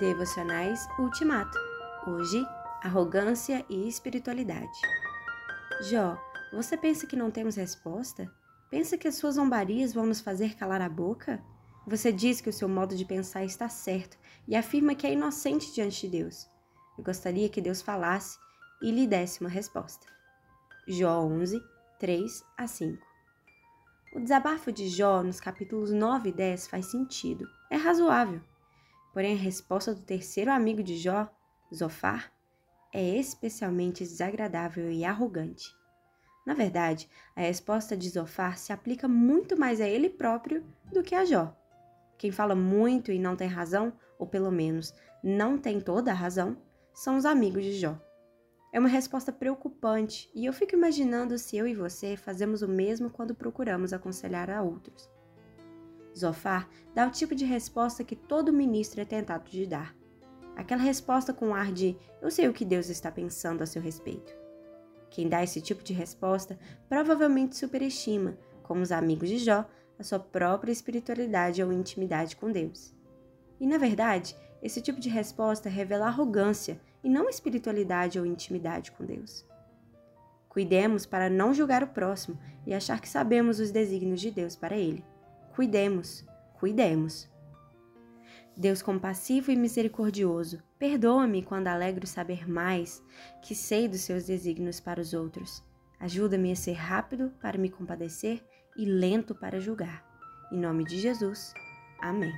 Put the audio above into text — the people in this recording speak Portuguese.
Devocionais Ultimato. Hoje, arrogância e espiritualidade. Jó, você pensa que não temos resposta? Pensa que as suas zombarias vão nos fazer calar a boca? Você diz que o seu modo de pensar está certo e afirma que é inocente diante de Deus. Eu gostaria que Deus falasse e lhe desse uma resposta. Jó 11, 3 a 5. O desabafo de Jó nos capítulos 9 e 10 faz sentido, é razoável. Porém, a resposta do terceiro amigo de Jó, Zofar, é especialmente desagradável e arrogante. Na verdade, a resposta de Zofar se aplica muito mais a ele próprio do que a Jó. Quem fala muito e não tem razão, ou pelo menos não tem toda a razão, são os amigos de Jó. É uma resposta preocupante e eu fico imaginando se eu e você fazemos o mesmo quando procuramos aconselhar a outros. Zofar dá o tipo de resposta que todo ministro é tentado de dar. Aquela resposta com ar de eu sei o que Deus está pensando a seu respeito. Quem dá esse tipo de resposta provavelmente superestima, como os amigos de Jó, a sua própria espiritualidade ou intimidade com Deus. E na verdade, esse tipo de resposta revela arrogância e não espiritualidade ou intimidade com Deus. Cuidemos para não julgar o próximo e achar que sabemos os desígnios de Deus para ele. Cuidemos, cuidemos. Deus compassivo e misericordioso, perdoa-me quando alegro saber mais que sei dos seus desígnios para os outros. Ajuda-me a ser rápido para me compadecer e lento para julgar. Em nome de Jesus. Amém.